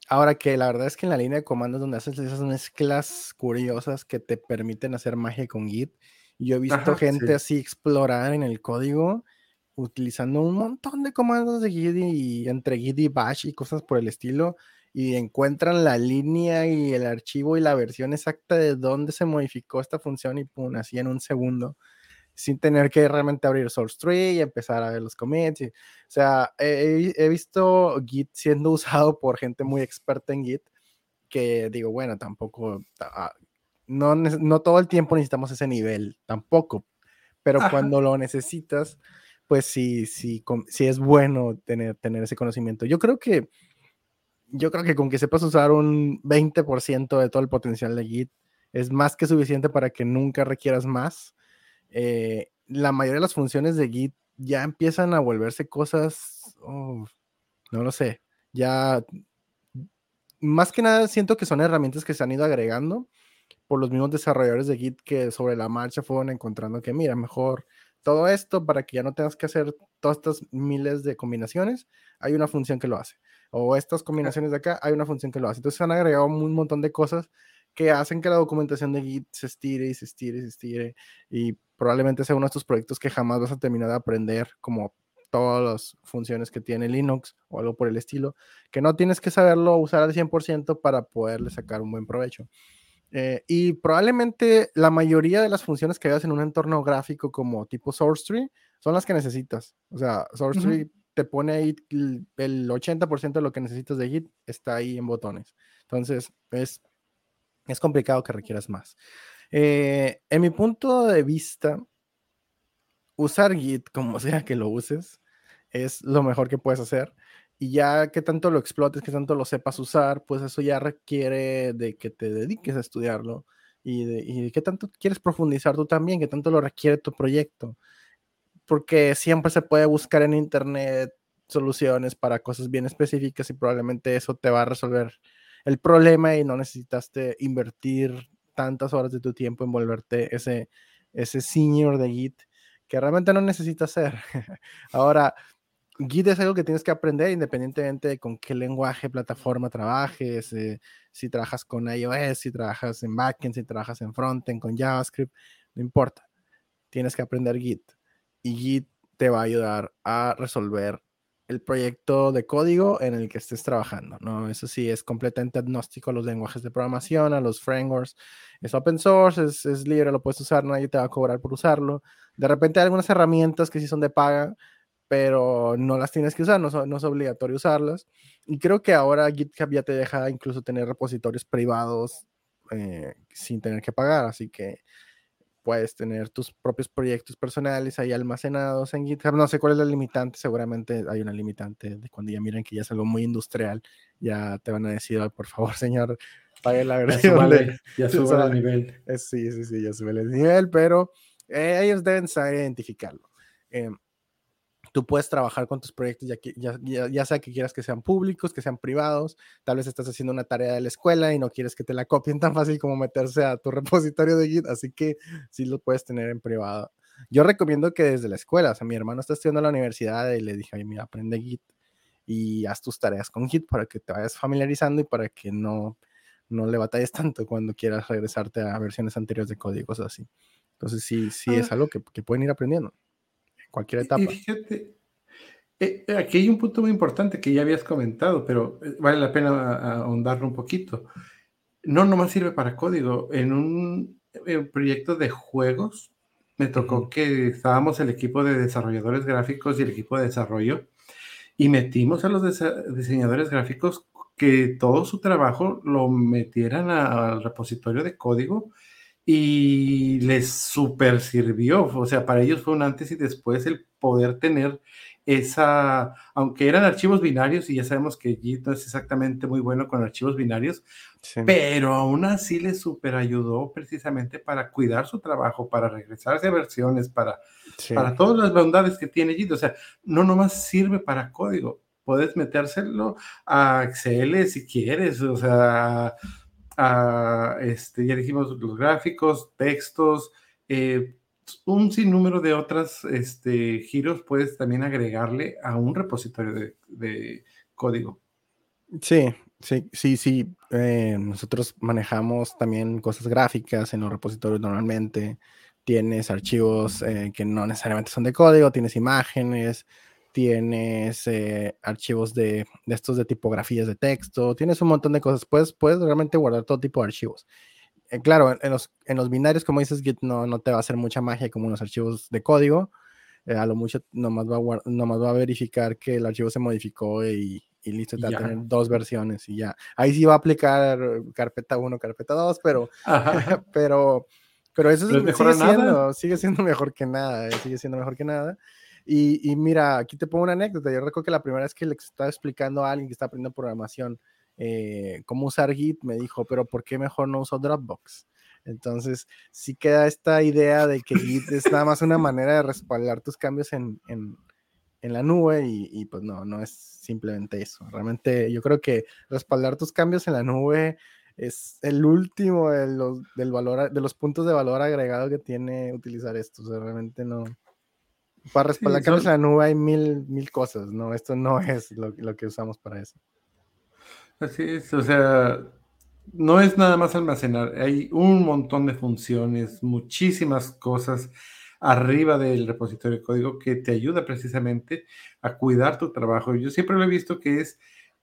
Ahora que la verdad es que en la línea de comandos donde haces esas mezclas curiosas que te permiten hacer magia con Git, yo he visto gente así explorar en el código utilizando un montón de comandos de Git y entre Git y Bash y cosas por el estilo y encuentran la línea y el archivo y la versión exacta de dónde se modificó esta función y pum, así en un segundo, sin tener que realmente abrir source tree y empezar a ver los commits. o sea, he, visto Git siendo usado por gente muy experta en Git, que digo, bueno, tampoco, ah, no, no todo el tiempo necesitamos ese nivel, tampoco, pero cuando lo necesitas, pues sí, sí, sí es bueno tener, tener ese conocimiento. Yo creo que, yo creo que con que sepas usar un 20% de todo el potencial de Git es más que suficiente para que nunca requieras más. Eh, la mayoría de las funciones de Git ya empiezan a volverse cosas, oh, no lo sé, ya más que nada siento que son herramientas que se han ido agregando por los mismos desarrolladores de Git que sobre la marcha fueron encontrando que, mira, mejor todo esto para que ya no tengas que hacer todas estas miles de combinaciones, hay una función que lo hace. O estas combinaciones de acá, hay una función que lo hace. Entonces se han agregado un montón de cosas que hacen que la documentación de Git se estire y se estire y se estire y probablemente sea uno de estos proyectos que jamás vas a terminar de aprender como todas las funciones que tiene Linux o algo por el estilo, que no tienes que saberlo usar al 100% para poderle sacar un buen provecho. Eh, y probablemente la mayoría de las funciones que veas en un entorno gráfico como tipo SourceTree son las que necesitas. O sea, SourceTree te pone ahí el 80% de lo que necesitas de Git, está ahí en botones. Entonces, es, es complicado que requieras más. Eh, en mi punto de vista, usar Git, como sea que lo uses, es lo mejor que puedes hacer. Y ya que tanto lo explotes, que tanto lo sepas usar, pues eso ya requiere de que te dediques a estudiarlo y de, y que tanto quieres profundizar tú también, que tanto lo requiere tu proyecto. Porque siempre se puede buscar en internet soluciones para cosas bien específicas y probablemente eso te va a resolver el problema y no necesitaste invertir tantas horas de tu tiempo en volverte ese, ese senior de Git que realmente no necesitas hacer. Ahora, Git es algo que tienes que aprender independientemente de con qué lenguaje, plataforma trabajes, eh, si trabajas con iOS, si trabajas en backend, si trabajas en frontend, con JavaScript, no importa. Tienes que aprender Git. Y Git te va a ayudar a resolver el proyecto de código en el que estés trabajando, ¿no? Eso sí, es completamente agnóstico a los lenguajes de programación, a los frameworks. Es open source, es, libre, lo puedes usar, nadie te va a cobrar por usarlo. De repente hay algunas herramientas que sí son de paga, pero no las tienes que usar, no, no, es obligatorio usarlas. Y creo que ahora GitHub ya te deja incluso tener repositorios privados eh, sin tener que pagar, así que puedes tener tus propios proyectos personales ahí almacenados en GitHub. No sé cuál es la limitante, seguramente hay una limitante de cuando ya miren que ya es algo muy industrial, ya te van a decir, por favor, señor, pague la versión. Ya, sube el nivel. Eh, sí, sí, sí, ya sube el nivel, pero eh, ellos deben saber identificarlo. Eh, tú puedes trabajar con tus proyectos, ya, ya, ya, sea que quieras que sean públicos, que sean privados, tal vez estás haciendo una tarea de la escuela y no quieres que te la copien tan fácil como meterse a tu repositorio de Git, así que sí lo puedes tener en privado. Yo recomiendo que desde la escuela, o sea, mi hermano está estudiando en la universidad y le dije, mira, aprende Git y haz tus tareas con Git para que te vayas familiarizando y para que no, no le batalles tanto cuando quieras regresarte a versiones anteriores de códigos así. Entonces sí, sí es ah. algo que, que pueden ir aprendiendo cualquier etapa. Y fíjate, eh, eh, aquí hay un punto muy importante que ya habías comentado, pero eh, vale la pena ahondarlo un poquito. No nomás sirve para código. En un, proyecto de juegos, me tocó que estábamos el equipo de desarrolladores gráficos y el equipo de desarrollo, y metimos a los diseñadores gráficos que todo su trabajo lo metieran al repositorio de código y les super sirvió. O sea, para ellos fue un antes y después el poder tener esa, aunque eran archivos binarios y ya sabemos que Git no es exactamente muy bueno con archivos binarios, pero aún así les super ayudó precisamente para cuidar su trabajo, para regresarse a versiones, para, para todas las bondades que tiene Git. O sea, no nomás sirve para código, puedes metérselo a Excel si quieres, o sea, este, ya dijimos los gráficos, textos, eh, un sinnúmero de otras este, giros puedes también agregarle a un repositorio de, código. Sí, sí, sí, sí. Eh, nosotros manejamos también cosas gráficas en los repositorios normalmente. Tienes archivos eh, que no necesariamente son de código, tienes imágenes, tienes eh, archivos de, estos de tipografías de texto, tienes un montón de cosas, puedes, puedes realmente guardar todo tipo de archivos. Eh, claro, en los, en los binarios, como dices, Git no, no te va a hacer mucha magia como en los archivos de código, eh, a lo mucho nomás va, a nomás va a verificar que el archivo se modificó y, y listo, te va a tener dos versiones y ya. Ahí sí va a aplicar carpeta 1, carpeta 2, pero, pero, pero eso es, sigue, siendo, sigue siendo mejor que nada, sigue siendo mejor que nada. Y, mira, aquí te pongo una anécdota. Yo recuerdo que la primera vez que le estaba explicando a alguien que está aprendiendo programación eh, cómo usar Git, me dijo, pero ¿por qué mejor no uso Dropbox? Entonces, sí queda esta idea de que Git es nada más una manera de respaldar tus cambios en, en, en la nube y, pues no, no es simplemente eso. Realmente yo creo que respaldar tus cambios en la nube es el último de los, del valor, de los puntos de valor agregado que tiene utilizar esto. O sea, realmente no, para respaldar sí, en la nube hay mil, mil cosas, ¿no? Esto no es lo, lo, que usamos para eso. Así es, o sea, no es nada más almacenar, hay un montón de funciones, muchísimas cosas arriba del repositorio de código que te ayuda precisamente a cuidar tu trabajo. Yo siempre lo he visto que es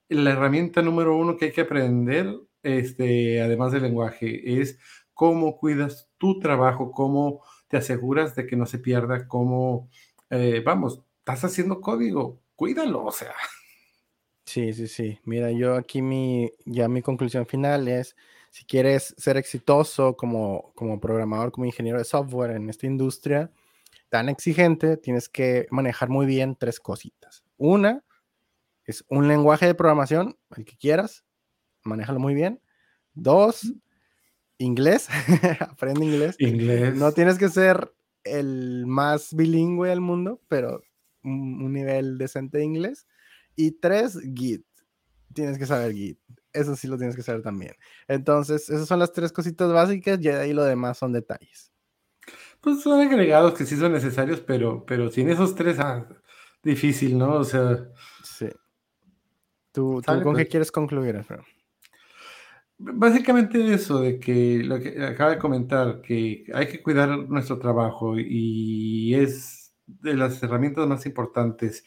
la herramienta número uno que hay que aprender, este, además del lenguaje, es cómo cuidas tu trabajo, cómo te aseguras de que no se pierda, cómo, eh, vamos, estás haciendo código, cuídalo, o sea. Sí, sí, sí. Mira, yo aquí mi, ya mi conclusión final es, si quieres ser exitoso como, como programador, como ingeniero de software en esta industria tan exigente, tienes que manejar muy bien tres cositas. Una es un lenguaje de programación, el que quieras, manéjalo muy bien. Dos, inglés, aprende inglés. Inglés. No tienes que ser el más bilingüe del mundo, pero un, un nivel decente de inglés. Y tres, Git. Tienes que saber Git. Eso sí lo tienes que saber también. Entonces, esas son las tres cositas básicas y ahí lo demás son detalles. Pues son agregados que sí son necesarios, pero, pero sin esos tres, ah, difícil, ¿no? O sea. Sí. ¿Tú, ¿tú con qué pues. quieres concluir, Alfredo? Básicamente eso, de que lo que acaba de comentar, que hay que cuidar nuestro trabajo y es de las herramientas más importantes.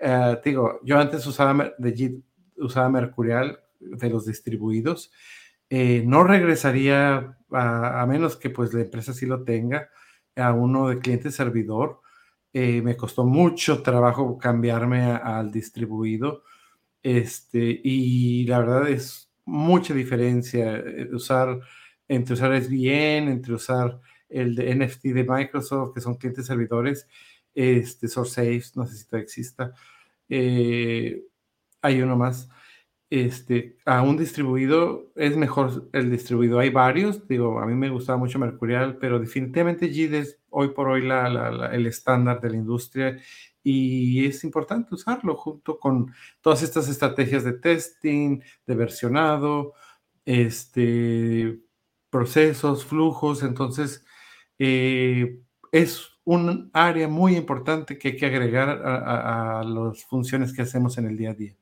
Uh, digo, yo antes usaba de usaba Mercurial de los distribuidos. Eh, no regresaría a, menos que pues la empresa sí lo tenga a uno de cliente servidor. Eh, me costó mucho trabajo cambiarme al distribuido. Este, y la verdad es mucha diferencia eh, usar entre usar SVN, entre usar el de NFT de Microsoft, que son clientes servidores, este, SourceSafe, no sé si todavía exista. Eh, hay uno más. Este, a un distribuido es mejor el distribuido. Hay varios, digo, a mí me gustaba mucho Mercurial, pero definitivamente JIT es hoy por hoy la, la, el estándar de la industria y es importante usarlo junto con todas estas estrategias de testing, de versionado, este, procesos, flujos. Entonces, eh, es un área muy importante que hay que agregar a, a, a las funciones que hacemos en el día a día.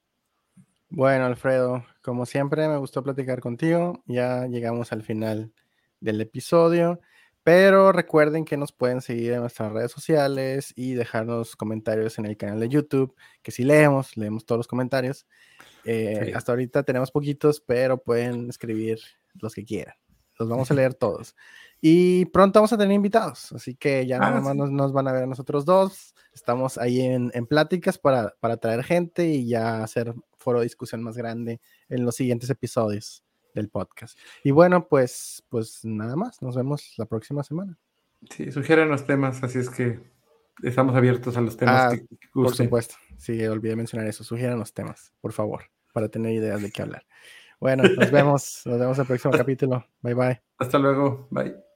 Bueno, Alfredo, como siempre me gustó platicar contigo. Ya llegamos al final del episodio. Pero recuerden que nos pueden seguir en nuestras redes sociales y dejarnos comentarios en el canal de YouTube, que si leemos, leemos todos los comentarios. Eh, sí. Hasta ahorita tenemos poquitos, pero pueden escribir los que quieran. Los vamos a leer todos. Y pronto vamos a tener invitados, así que ya ah, nada más sí. nos, nos, van a ver a nosotros dos. Estamos ahí en, en pláticas para, para traer gente y ya hacer foro de discusión más grande en los siguientes episodios del podcast. Y bueno, pues, pues nada más, nos vemos la próxima semana. Sí, sugieren los temas, así es que estamos abiertos a los temas ah, que, que Por supuesto, sí, olvidé mencionar eso, sugieran los temas, por favor, para tener ideas de qué hablar. Bueno, nos vemos, nos vemos en el próximo capítulo. Bye bye. Hasta luego, bye.